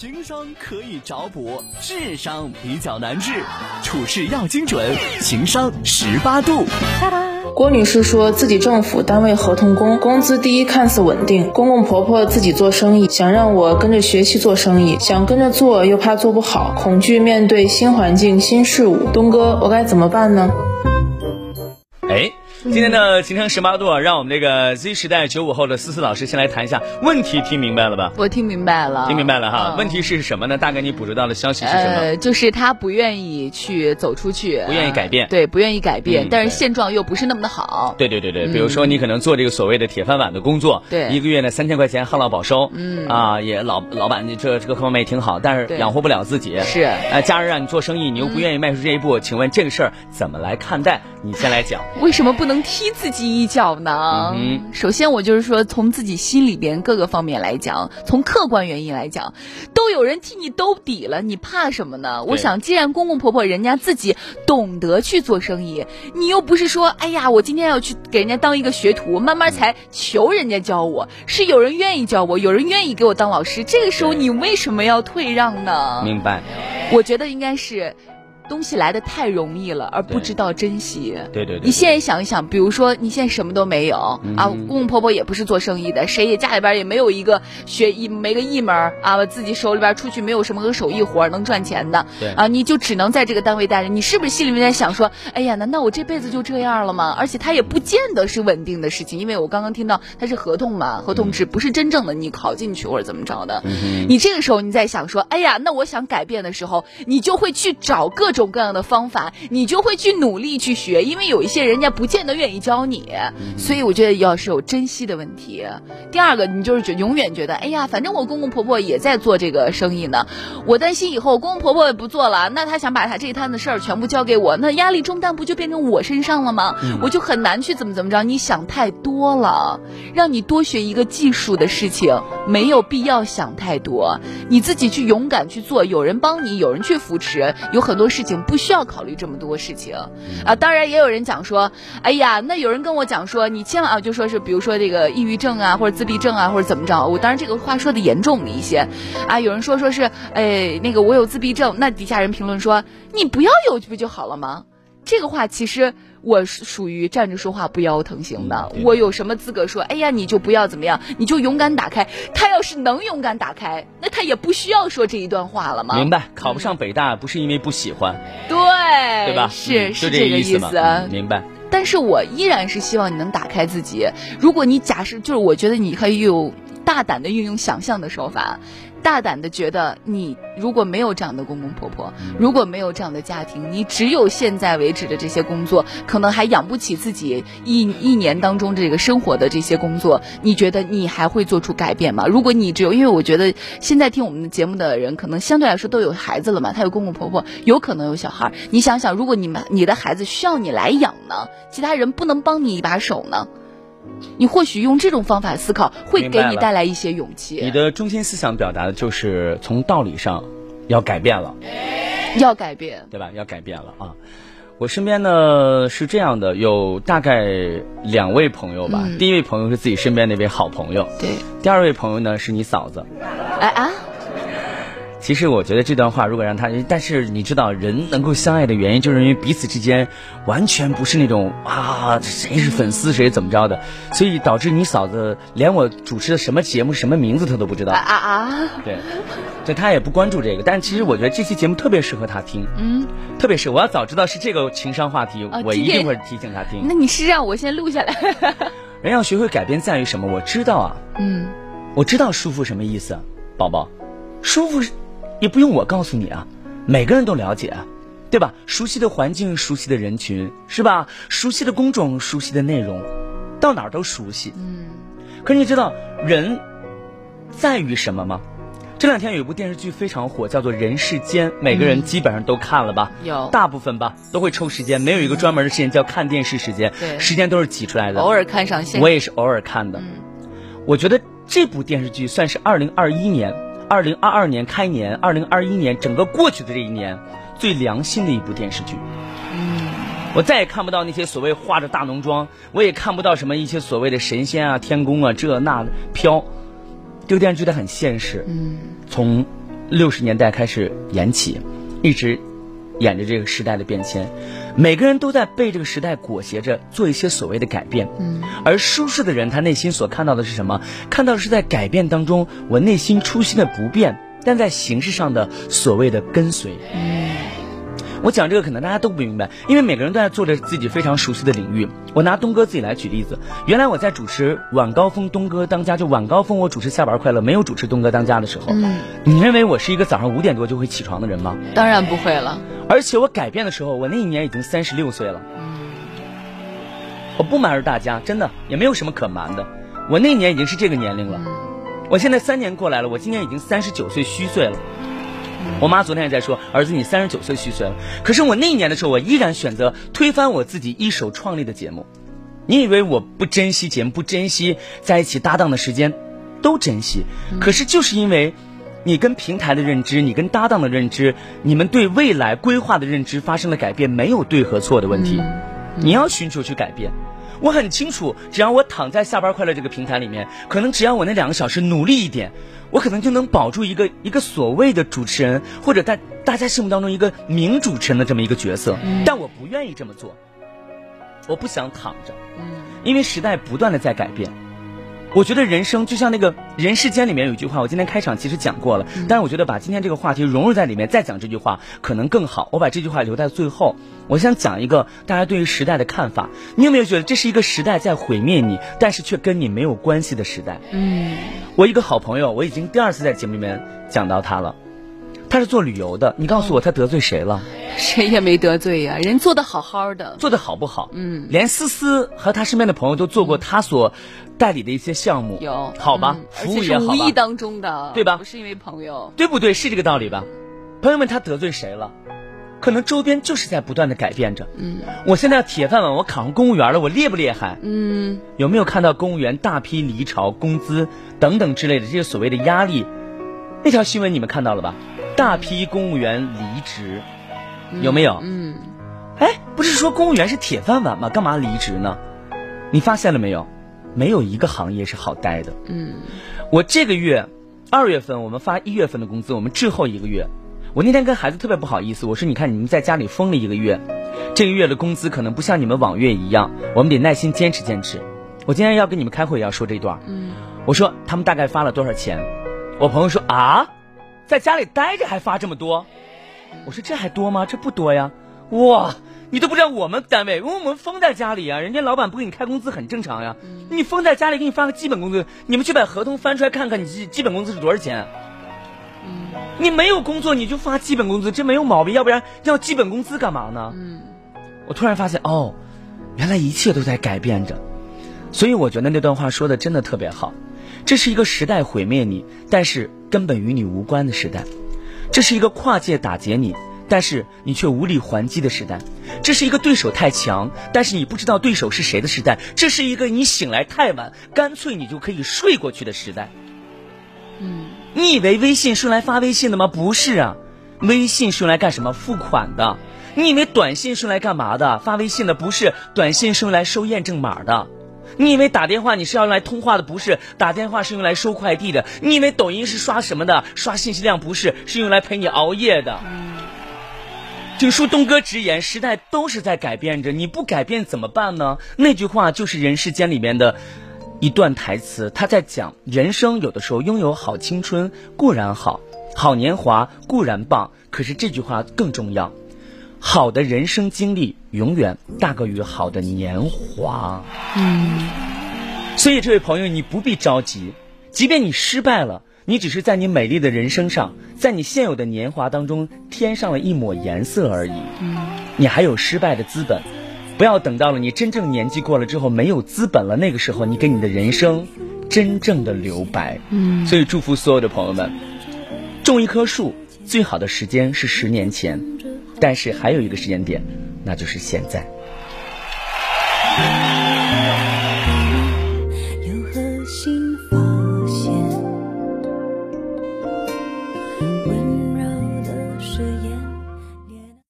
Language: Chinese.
情商可以找补，智商比较难治，处事要精准，情商十八度。郭女士说自己政府单位合同工，工资低，看似稳定。公公婆婆自己做生意，想让我跟着学习做生意，想跟着做又怕做不好，恐惧面对新环境、新事物。东哥，我该怎么办呢？哎。今天的情商十八度啊，让我们这个 Z 时代九五后的思思老师先来谈一下问题，听明白了吧？我听明白了，听明白了哈。问题是什么呢？大概你捕捉到的消息是什么？呃，就是他不愿意去走出去，不愿意改变，对，不愿意改变，但是现状又不是那么的好。对对对对，比如说你可能做这个所谓的铁饭碗的工作，对，一个月呢三千块钱旱涝保收，嗯啊，也老老板这这个各方面也挺好，但是养活不了自己，是，呃，家人让你做生意，你又不愿意迈出这一步，请问这个事儿怎么来看待？你先来讲。为什么不能踢自己？一脚呢？嗯首先，我就是说，从自己心里边各个方面来讲，从客观原因来讲，都有人替你兜底了，你怕什么呢？我想，既然公公婆婆人家自己懂得去做生意，你又不是说，哎呀，我今天要去给人家当一个学徒，慢慢才求人家教我，是有人愿意教我，有人愿意给我当老师，这个时候你为什么要退让呢？明白？我觉得应该是。东西来的太容易了，而不知道珍惜。对对对。你现在想一想，比如说你现在什么都没有啊，公公婆婆也不是做生意的，谁也家里边也没有一个学艺没个一门啊，自己手里边出去没有什么个手艺活能赚钱的。对。啊，你就只能在这个单位待着，你是不是心里面在想说，哎呀，难道我这辈子就这样了吗？而且他也不见得是稳定的事情，因为我刚刚听到他是合同嘛，合同制不是真正的你考进去或者怎么着的。嗯。你这个时候你在想说，哎呀，那我想改变的时候，你就会去找各种各样的方法。你就会去努力去学，因为有一些人家不见得愿意教你，所以我觉得要是有珍惜的问题。第二个，你就是永远觉得，哎呀，反正我公公婆婆也在做这个生意呢，我担心以后公公婆婆也不做了，那他想把他这一摊子事儿全部交给我，那压力重担不就变成我身上了吗？我就很难去怎么怎么着。你想太多了，让你多学一个技术的事情，没有必要想太多，你自己去勇敢去做，有人帮你，有人去扶持，有很多事情不需要考虑。这么多事情啊，当然也有人讲说，哎呀，那有人跟我讲说，你千万啊，就说是比如说这个抑郁症啊，或者自闭症啊，或者怎么着。我当然这个话说的严重一些啊，有人说说是，哎，那个我有自闭症，那底下人评论说，你不要有不就好了吗？这个话其实。我是属于站着说话不腰疼型的，我有什么资格说？哎呀，你就不要怎么样，你就勇敢打开。他要是能勇敢打开，那他也不需要说这一段话了吗？明白，考不上北大不是因为不喜欢，对，对吧？是是这个意思。明白。但是我依然是希望你能打开自己。如果你假设，就是我觉得你可以有大胆的运用想象的手法。大胆的觉得，你如果没有这样的公公婆婆，如果没有这样的家庭，你只有现在为止的这些工作，可能还养不起自己一一年当中这个生活的这些工作，你觉得你还会做出改变吗？如果你只有，因为我觉得现在听我们的节目的人，可能相对来说都有孩子了嘛，他有公公婆婆，有可能有小孩。你想想，如果你们你的孩子需要你来养呢，其他人不能帮你一把手呢？你或许用这种方法思考，会给你带来一些勇气。你的中心思想表达的就是从道理上要改变了，要改变，对吧？要改变了啊！我身边呢是这样的，有大概两位朋友吧。第一位朋友是自己身边那位好朋友，对。第二位朋友呢是你嫂子。哎啊！其实我觉得这段话，如果让他，但是你知道，人能够相爱的原因，就是因为彼此之间完全不是那种啊，谁是粉丝谁怎么着的，所以导致你嫂子连我主持的什么节目、什么名字她都不知道啊啊！对，就她也不关注这个。但其实我觉得这期节目特别适合她听，嗯，特别是我要早知道是这个情商话题，我一定会提醒她听。那你是让我先录下来？人要学会改变在于什么？我知道啊，嗯，我知道舒服什么意思，宝宝，舒服是。也不用我告诉你啊，每个人都了解，对吧？熟悉的环境，熟悉的人群，是吧？熟悉的工种，熟悉的内容，到哪儿都熟悉。嗯。可是你知道人在于什么吗？这两天有一部电视剧非常火，叫做《人世间》，每个人基本上都看了吧？有。大部分吧，都会抽时间，没有一个专门的时间叫看电视时间。对。时间都是挤出来的。偶尔看上线。我也是偶尔看的。嗯。我觉得这部电视剧算是二零二一年。二零二二年开年，二零二一年整个过去的这一年，最良心的一部电视剧。嗯，我再也看不到那些所谓化着大浓妆，我也看不到什么一些所谓的神仙啊、天宫啊这那的飘。这个电视剧它很现实。嗯，从六十年代开始演起，一直演着这个时代的变迁。每个人都在被这个时代裹挟着做一些所谓的改变。嗯，而舒适的人，他内心所看到的是什么？看到的是在改变当中，我内心初心的不变，但在形式上的所谓的跟随。嗯，我讲这个可能大家都不明白，因为每个人都在做着自己非常熟悉的领域。我拿东哥自己来举例子，原来我在主持晚高峰东哥当家，就晚高峰我主持下班快乐，没有主持东哥当家的时候，嗯，你认为我是一个早上五点多就会起床的人吗？当然不会了。而且我改变的时候，我那一年已经三十六岁了。我不瞒着大家，真的也没有什么可瞒的。我那年已经是这个年龄了。我现在三年过来了，我今年已经三十九岁虚岁了。我妈昨天也在说，儿子你三十九岁虚岁了。可是我那一年的时候，我依然选择推翻我自己一手创立的节目。你以为我不珍惜节目，不珍惜在一起搭档的时间，都珍惜。可是就是因为。你跟平台的认知，你跟搭档的认知，你们对未来规划的认知发生了改变，没有对和错的问题。你要寻求去改变。我很清楚，只要我躺在下班快乐这个平台里面，可能只要我那两个小时努力一点，我可能就能保住一个一个所谓的主持人，或者在大家心目当中一个名主持人的这么一个角色。但我不愿意这么做，我不想躺着，因为时代不断的在改变。我觉得人生就像那个人世间里面有一句话，我今天开场其实讲过了，但是我觉得把今天这个话题融入在里面再讲这句话可能更好。我把这句话留在最后，我想讲一个大家对于时代的看法。你有没有觉得这是一个时代在毁灭你，但是却跟你没有关系的时代？嗯，我一个好朋友，我已经第二次在节目里面讲到他了。他是做旅游的，你告诉我他得罪谁了？谁也没得罪呀，人做的好好的。做的好不好？嗯，连思思和他身边的朋友都做过他所代理的一些项目。有好吧，服务也好吧。无意当中的，对吧？不是因为朋友，对不对？是这个道理吧？朋友们，他得罪谁了？可能周边就是在不断的改变着。嗯，我现在要铁饭碗，我考上公务员了，我厉不厉害？嗯，有没有看到公务员大批离巢、工资等等之类的这些所谓的压力？那条新闻你们看到了吧？大批公务员离职，有没有？嗯，哎，不是说公务员是铁饭碗吗？干嘛离职呢？你发现了没有？没有一个行业是好待的。嗯，我这个月二月份我们发一月份的工资，我们滞后一个月。我那天跟孩子特别不好意思，我说你看你们在家里封了一个月，这个月的工资可能不像你们往月一样，我们得耐心坚持坚持。我今天要跟你们开会，要说这段。嗯，我说他们大概发了多少钱？我朋友说啊。在家里待着还发这么多，我说这还多吗？这不多呀！哇，你都不知道我们单位，因为我们封在家里啊，人家老板不给你开工资很正常呀。你封在家里给你发个基本工资，你们去把合同翻出来看看，你基基本工资是多少钱？你没有工作你就发基本工资，这没有毛病，要不然要基本工资干嘛呢？我突然发现哦，原来一切都在改变着，所以我觉得那段话说的真的特别好。这是一个时代毁灭你，但是根本与你无关的时代；这是一个跨界打劫你，但是你却无力还击的时代；这是一个对手太强，但是你不知道对手是谁的时代；这是一个你醒来太晚，干脆你就可以睡过去的时代。嗯，你以为微信是用来发微信的吗？不是啊，微信是用来干什么？付款的。你以为短信是用来干嘛的？发微信的不是，短信是用来收验证码的。你以为打电话你是要用来通话的，不是？打电话是用来收快递的。你以为抖音是刷什么的？刷信息量不是，是用来陪你熬夜的。就恕东哥直言，时代都是在改变着，你不改变怎么办呢？那句话就是《人世间》里面的一段台词，他在讲人生有的时候拥有好青春固然好，好年华固然棒，可是这句话更重要。好的人生经历永远大过于好的年华。嗯，所以这位朋友，你不必着急，即便你失败了，你只是在你美丽的人生上，在你现有的年华当中添上了一抹颜色而已。嗯，你还有失败的资本，不要等到了你真正年纪过了之后没有资本了，那个时候你给你的人生真正的留白。嗯，所以祝福所有的朋友们，种一棵树最好的时间是十年前。但是还有一个时间点，那就是现在。